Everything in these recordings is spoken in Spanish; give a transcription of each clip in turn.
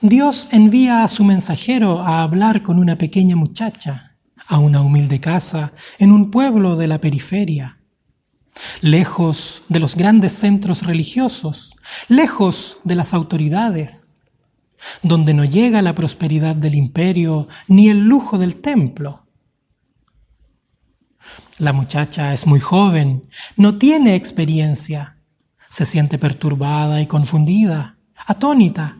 Dios envía a su mensajero a hablar con una pequeña muchacha a una humilde casa en un pueblo de la periferia, lejos de los grandes centros religiosos, lejos de las autoridades, donde no llega la prosperidad del imperio ni el lujo del templo. La muchacha es muy joven, no tiene experiencia, se siente perturbada y confundida, atónita,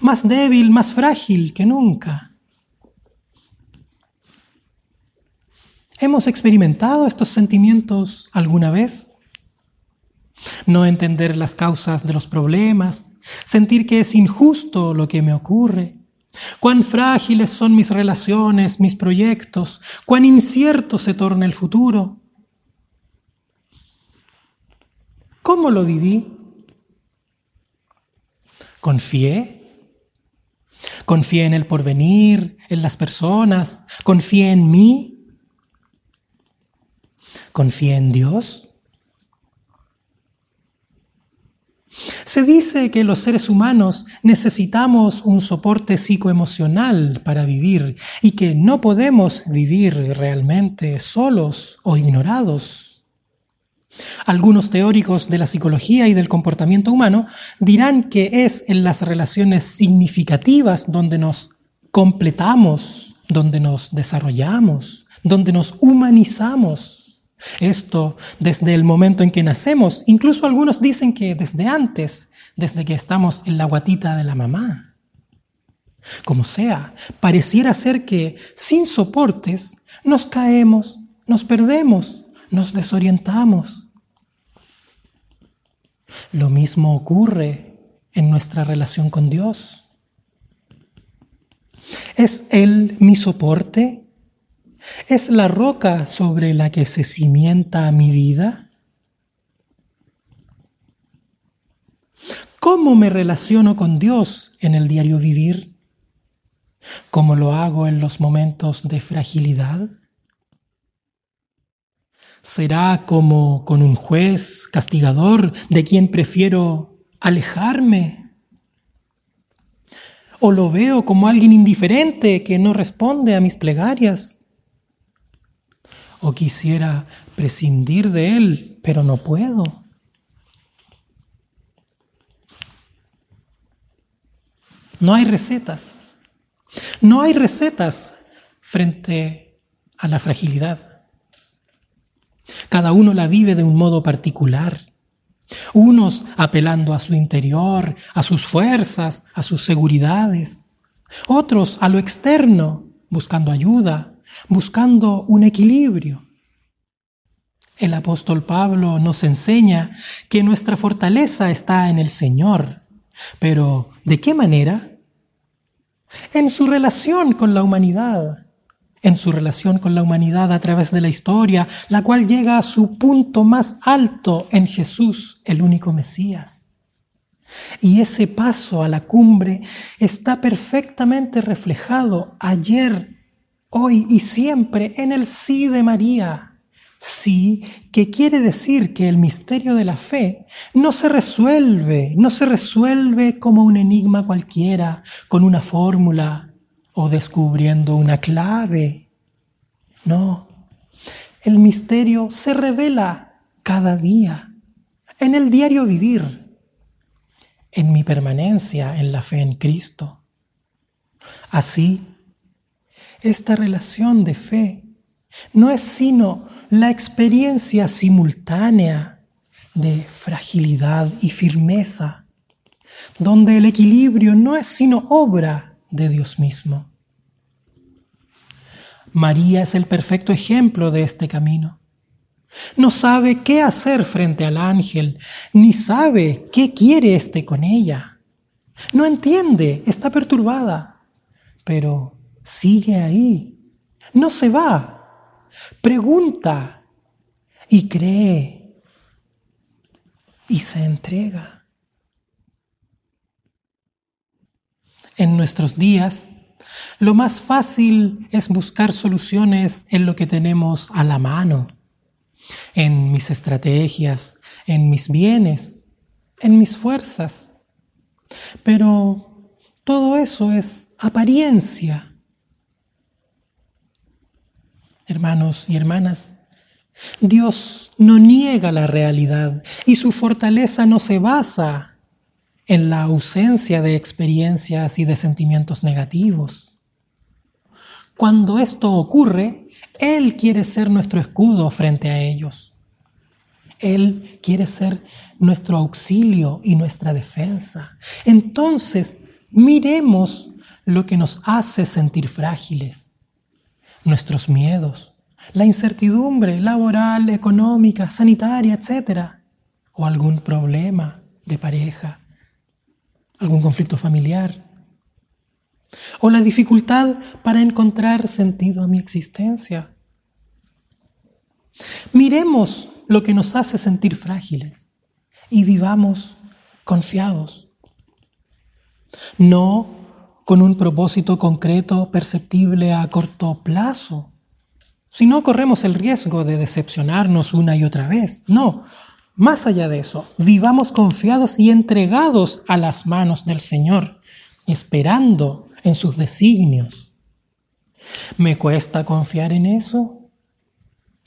más débil, más frágil que nunca. ¿Hemos experimentado estos sentimientos alguna vez? No entender las causas de los problemas, sentir que es injusto lo que me ocurre, cuán frágiles son mis relaciones, mis proyectos, cuán incierto se torna el futuro. ¿Cómo lo viví? ¿Confié? Confié en el porvenir, en las personas, confié en mí, confié en Dios. Se dice que los seres humanos necesitamos un soporte psicoemocional para vivir y que no podemos vivir realmente solos o ignorados. Algunos teóricos de la psicología y del comportamiento humano dirán que es en las relaciones significativas donde nos completamos, donde nos desarrollamos, donde nos humanizamos. Esto desde el momento en que nacemos, incluso algunos dicen que desde antes, desde que estamos en la guatita de la mamá. Como sea, pareciera ser que sin soportes nos caemos, nos perdemos, nos desorientamos. Lo mismo ocurre en nuestra relación con Dios. ¿Es Él mi soporte? ¿Es la roca sobre la que se cimienta mi vida? ¿Cómo me relaciono con Dios en el diario vivir? ¿Cómo lo hago en los momentos de fragilidad? ¿Será como con un juez castigador de quien prefiero alejarme? ¿O lo veo como alguien indiferente que no responde a mis plegarias? ¿O quisiera prescindir de él, pero no puedo? No hay recetas. No hay recetas frente a la fragilidad. Cada uno la vive de un modo particular. Unos apelando a su interior, a sus fuerzas, a sus seguridades. Otros a lo externo, buscando ayuda, buscando un equilibrio. El apóstol Pablo nos enseña que nuestra fortaleza está en el Señor. Pero, ¿de qué manera? En su relación con la humanidad en su relación con la humanidad a través de la historia, la cual llega a su punto más alto en Jesús, el único Mesías. Y ese paso a la cumbre está perfectamente reflejado ayer, hoy y siempre en el sí de María. Sí, que quiere decir que el misterio de la fe no se resuelve, no se resuelve como un enigma cualquiera, con una fórmula, o descubriendo una clave. No, el misterio se revela cada día, en el diario vivir, en mi permanencia en la fe en Cristo. Así, esta relación de fe no es sino la experiencia simultánea de fragilidad y firmeza, donde el equilibrio no es sino obra de Dios mismo. María es el perfecto ejemplo de este camino. No sabe qué hacer frente al ángel, ni sabe qué quiere éste con ella. No entiende, está perturbada, pero sigue ahí. No se va. Pregunta y cree y se entrega. en nuestros días, lo más fácil es buscar soluciones en lo que tenemos a la mano, en mis estrategias, en mis bienes, en mis fuerzas. Pero todo eso es apariencia. Hermanos y hermanas, Dios no niega la realidad y su fortaleza no se basa en la ausencia de experiencias y de sentimientos negativos. Cuando esto ocurre, Él quiere ser nuestro escudo frente a ellos. Él quiere ser nuestro auxilio y nuestra defensa. Entonces, miremos lo que nos hace sentir frágiles, nuestros miedos, la incertidumbre laboral, económica, sanitaria, etc. O algún problema de pareja, algún conflicto familiar. O la dificultad para encontrar sentido a mi existencia. Miremos lo que nos hace sentir frágiles y vivamos confiados. No con un propósito concreto perceptible a corto plazo, si no corremos el riesgo de decepcionarnos una y otra vez. No, más allá de eso, vivamos confiados y entregados a las manos del Señor, esperando en sus designios. ¿Me cuesta confiar en eso?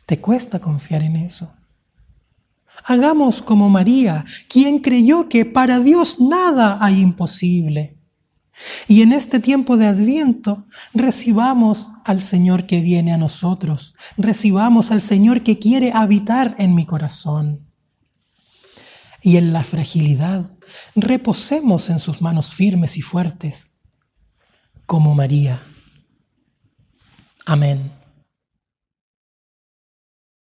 ¿Te cuesta confiar en eso? Hagamos como María, quien creyó que para Dios nada hay imposible. Y en este tiempo de adviento recibamos al Señor que viene a nosotros, recibamos al Señor que quiere habitar en mi corazón. Y en la fragilidad reposemos en sus manos firmes y fuertes, como María. Amén.